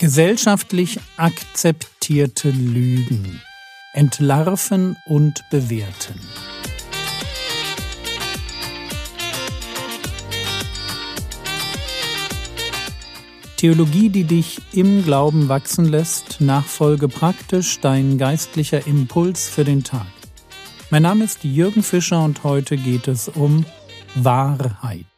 Gesellschaftlich akzeptierte Lügen. Entlarven und bewerten. Theologie, die dich im Glauben wachsen lässt, nachfolge praktisch dein geistlicher Impuls für den Tag. Mein Name ist Jürgen Fischer und heute geht es um Wahrheit.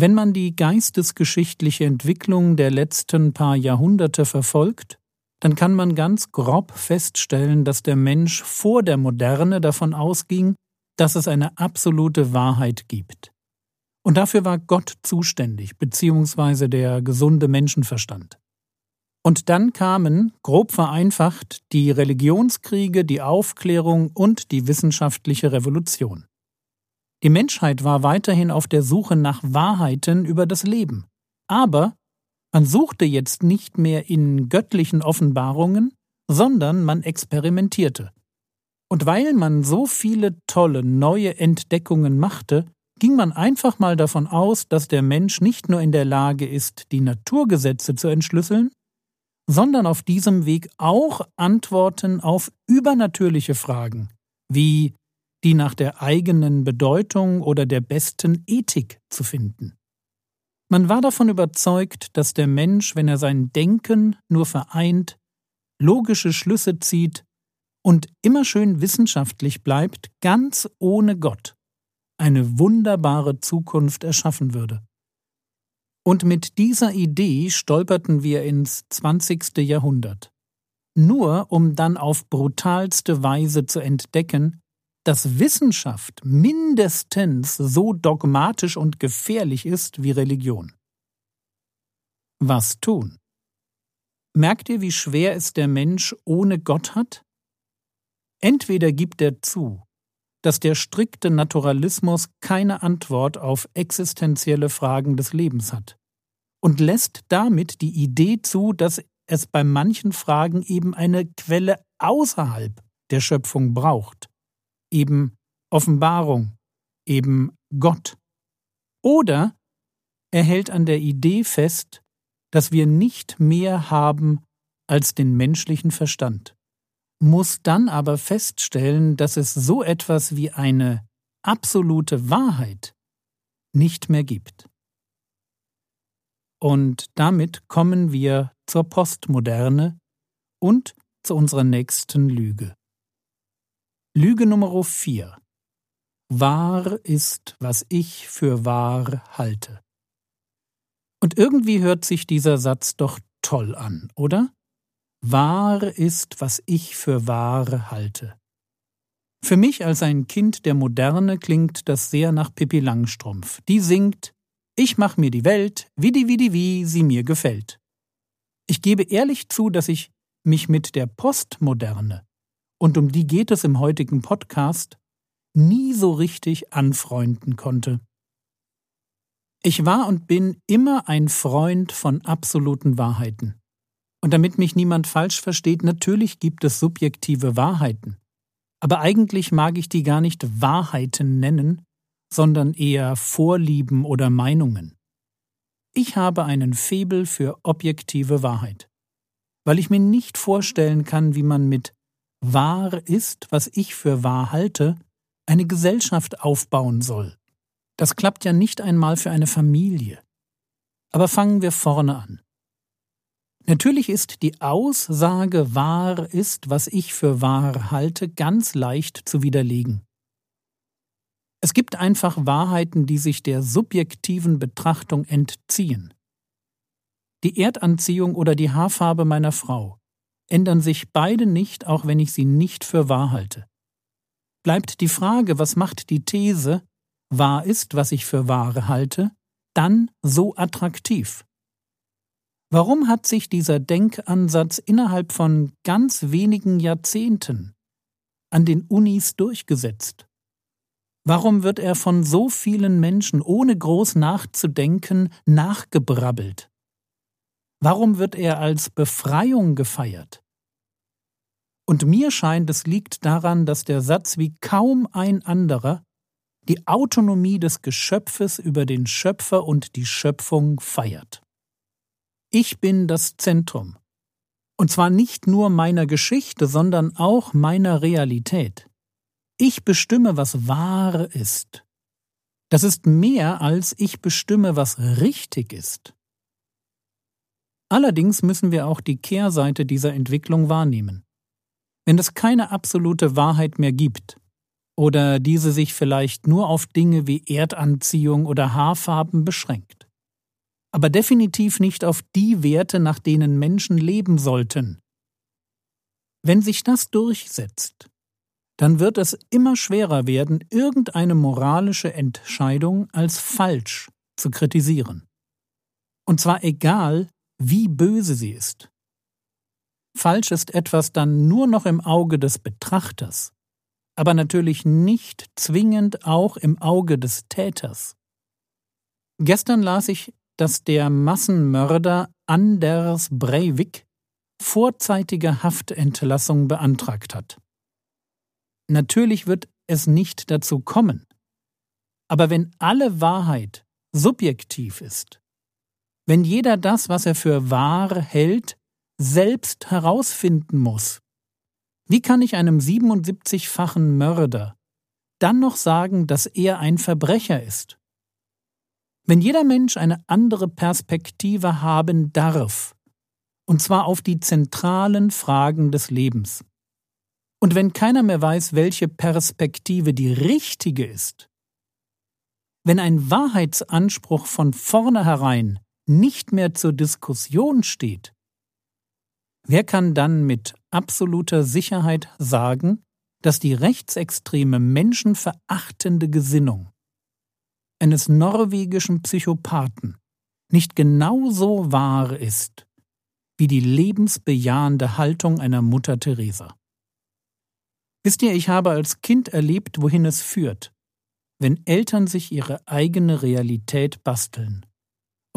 Wenn man die geistesgeschichtliche Entwicklung der letzten paar Jahrhunderte verfolgt, dann kann man ganz grob feststellen, dass der Mensch vor der Moderne davon ausging, dass es eine absolute Wahrheit gibt. Und dafür war Gott zuständig, beziehungsweise der gesunde Menschenverstand. Und dann kamen, grob vereinfacht, die Religionskriege, die Aufklärung und die wissenschaftliche Revolution. Die Menschheit war weiterhin auf der Suche nach Wahrheiten über das Leben. Aber man suchte jetzt nicht mehr in göttlichen Offenbarungen, sondern man experimentierte. Und weil man so viele tolle neue Entdeckungen machte, ging man einfach mal davon aus, dass der Mensch nicht nur in der Lage ist, die Naturgesetze zu entschlüsseln, sondern auf diesem Weg auch Antworten auf übernatürliche Fragen, wie die nach der eigenen Bedeutung oder der besten Ethik zu finden. Man war davon überzeugt, dass der Mensch, wenn er sein Denken nur vereint, logische Schlüsse zieht und immer schön wissenschaftlich bleibt, ganz ohne Gott, eine wunderbare Zukunft erschaffen würde. Und mit dieser Idee stolperten wir ins 20. Jahrhundert. Nur um dann auf brutalste Weise zu entdecken, dass Wissenschaft mindestens so dogmatisch und gefährlich ist wie Religion. Was tun? Merkt ihr, wie schwer es der Mensch ohne Gott hat? Entweder gibt er zu, dass der strikte Naturalismus keine Antwort auf existenzielle Fragen des Lebens hat und lässt damit die Idee zu, dass es bei manchen Fragen eben eine Quelle außerhalb der Schöpfung braucht eben Offenbarung, eben Gott. Oder er hält an der Idee fest, dass wir nicht mehr haben als den menschlichen Verstand, muss dann aber feststellen, dass es so etwas wie eine absolute Wahrheit nicht mehr gibt. Und damit kommen wir zur Postmoderne und zu unserer nächsten Lüge. Lüge Nummer 4. Wahr ist, was ich für wahr halte. Und irgendwie hört sich dieser Satz doch toll an, oder? Wahr ist, was ich für wahr halte. Für mich als ein Kind der Moderne klingt das sehr nach Pippi Langstrumpf. Die singt Ich mach mir die Welt, wie die wie die wie sie mir gefällt. Ich gebe ehrlich zu, dass ich mich mit der Postmoderne und um die geht es im heutigen Podcast, nie so richtig anfreunden konnte. Ich war und bin immer ein Freund von absoluten Wahrheiten. Und damit mich niemand falsch versteht, natürlich gibt es subjektive Wahrheiten. Aber eigentlich mag ich die gar nicht Wahrheiten nennen, sondern eher Vorlieben oder Meinungen. Ich habe einen Febel für objektive Wahrheit, weil ich mir nicht vorstellen kann, wie man mit wahr ist, was ich für wahr halte, eine Gesellschaft aufbauen soll. Das klappt ja nicht einmal für eine Familie. Aber fangen wir vorne an. Natürlich ist die Aussage wahr ist, was ich für wahr halte, ganz leicht zu widerlegen. Es gibt einfach Wahrheiten, die sich der subjektiven Betrachtung entziehen. Die Erdanziehung oder die Haarfarbe meiner Frau, ändern sich beide nicht, auch wenn ich sie nicht für wahr halte. Bleibt die Frage, was macht die These, wahr ist, was ich für wahre halte, dann so attraktiv? Warum hat sich dieser Denkansatz innerhalb von ganz wenigen Jahrzehnten an den Unis durchgesetzt? Warum wird er von so vielen Menschen ohne groß nachzudenken nachgebrabbelt? Warum wird er als Befreiung gefeiert? Und mir scheint, es liegt daran, dass der Satz wie kaum ein anderer die Autonomie des Geschöpfes über den Schöpfer und die Schöpfung feiert. Ich bin das Zentrum. Und zwar nicht nur meiner Geschichte, sondern auch meiner Realität. Ich bestimme, was wahr ist. Das ist mehr als ich bestimme, was richtig ist. Allerdings müssen wir auch die Kehrseite dieser Entwicklung wahrnehmen. Wenn es keine absolute Wahrheit mehr gibt, oder diese sich vielleicht nur auf Dinge wie Erdanziehung oder Haarfarben beschränkt, aber definitiv nicht auf die Werte, nach denen Menschen leben sollten. Wenn sich das durchsetzt, dann wird es immer schwerer werden, irgendeine moralische Entscheidung als falsch zu kritisieren. Und zwar egal, wie böse sie ist. Falsch ist etwas dann nur noch im Auge des Betrachters, aber natürlich nicht zwingend auch im Auge des Täters. Gestern las ich, dass der Massenmörder Anders Breivik vorzeitige Haftentlassung beantragt hat. Natürlich wird es nicht dazu kommen. Aber wenn alle Wahrheit subjektiv ist, wenn jeder das, was er für wahr hält, selbst herausfinden muss. Wie kann ich einem 77-fachen Mörder dann noch sagen, dass er ein Verbrecher ist? Wenn jeder Mensch eine andere Perspektive haben darf, und zwar auf die zentralen Fragen des Lebens, und wenn keiner mehr weiß, welche Perspektive die richtige ist, wenn ein Wahrheitsanspruch von vornherein nicht mehr zur Diskussion steht, wer kann dann mit absoluter Sicherheit sagen, dass die rechtsextreme menschenverachtende Gesinnung eines norwegischen Psychopathen nicht genauso wahr ist wie die lebensbejahende Haltung einer Mutter Teresa. Wisst ihr, ich habe als Kind erlebt, wohin es führt, wenn Eltern sich ihre eigene Realität basteln.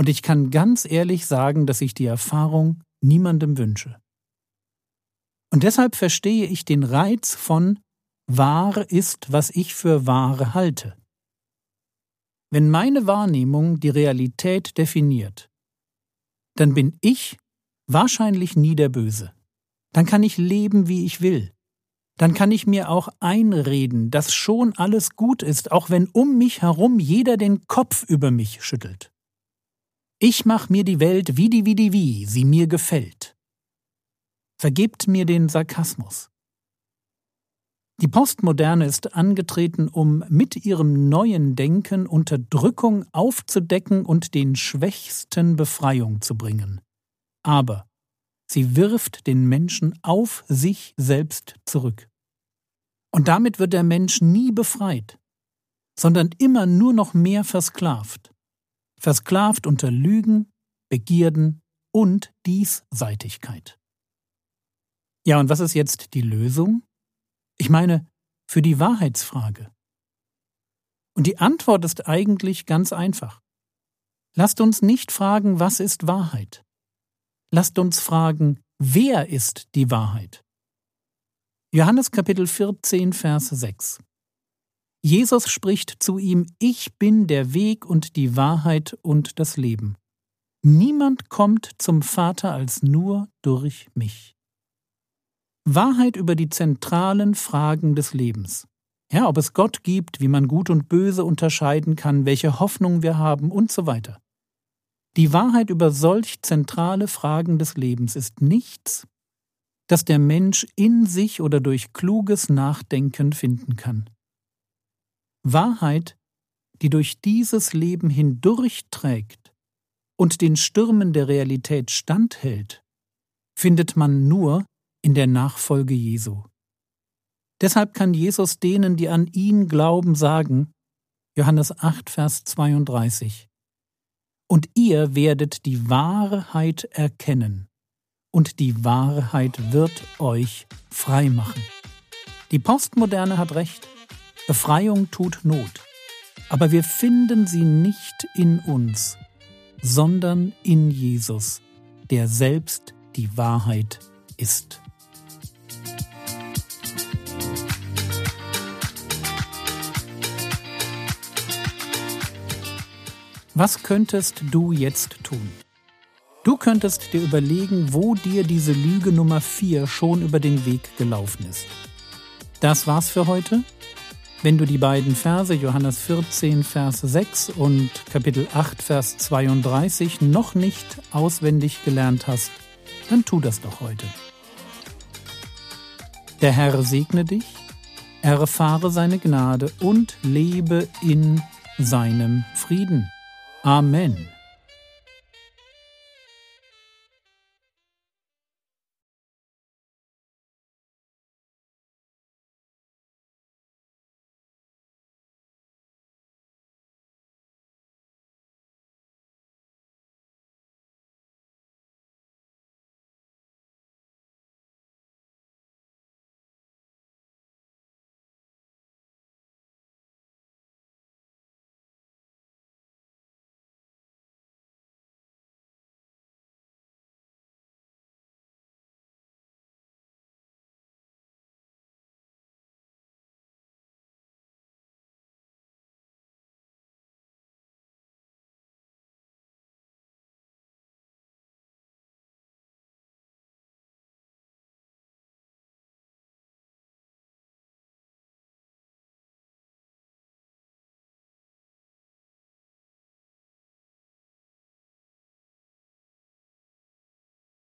Und ich kann ganz ehrlich sagen, dass ich die Erfahrung niemandem wünsche. Und deshalb verstehe ich den Reiz von wahr ist, was ich für wahre halte. Wenn meine Wahrnehmung die Realität definiert, dann bin ich wahrscheinlich nie der Böse. Dann kann ich leben, wie ich will. Dann kann ich mir auch einreden, dass schon alles gut ist, auch wenn um mich herum jeder den Kopf über mich schüttelt. Ich mach mir die Welt wie die wie die wie sie mir gefällt. Vergebt mir den Sarkasmus. Die Postmoderne ist angetreten, um mit ihrem neuen Denken Unterdrückung aufzudecken und den Schwächsten Befreiung zu bringen. Aber sie wirft den Menschen auf sich selbst zurück. Und damit wird der Mensch nie befreit, sondern immer nur noch mehr versklavt versklavt unter Lügen, Begierden und Diesseitigkeit. Ja, und was ist jetzt die Lösung? Ich meine, für die Wahrheitsfrage. Und die Antwort ist eigentlich ganz einfach. Lasst uns nicht fragen, was ist Wahrheit? Lasst uns fragen, wer ist die Wahrheit? Johannes Kapitel 14, Vers 6. Jesus spricht zu ihm, Ich bin der Weg und die Wahrheit und das Leben. Niemand kommt zum Vater als nur durch mich. Wahrheit über die zentralen Fragen des Lebens. Ja, ob es Gott gibt, wie man Gut und Böse unterscheiden kann, welche Hoffnung wir haben und so weiter. Die Wahrheit über solch zentrale Fragen des Lebens ist nichts, das der Mensch in sich oder durch kluges Nachdenken finden kann. Wahrheit, die durch dieses Leben hindurchträgt und den Stürmen der Realität standhält, findet man nur in der Nachfolge Jesu. Deshalb kann Jesus denen, die an ihn glauben, sagen, Johannes 8, Vers 32, Und ihr werdet die Wahrheit erkennen, und die Wahrheit wird euch frei machen. Die Postmoderne hat recht. Befreiung tut Not, aber wir finden sie nicht in uns, sondern in Jesus, der selbst die Wahrheit ist. Was könntest du jetzt tun? Du könntest dir überlegen, wo dir diese Lüge Nummer 4 schon über den Weg gelaufen ist. Das war's für heute. Wenn du die beiden Verse Johannes 14, Vers 6 und Kapitel 8, Vers 32 noch nicht auswendig gelernt hast, dann tu das doch heute. Der Herr segne dich, erfahre seine Gnade und lebe in seinem Frieden. Amen.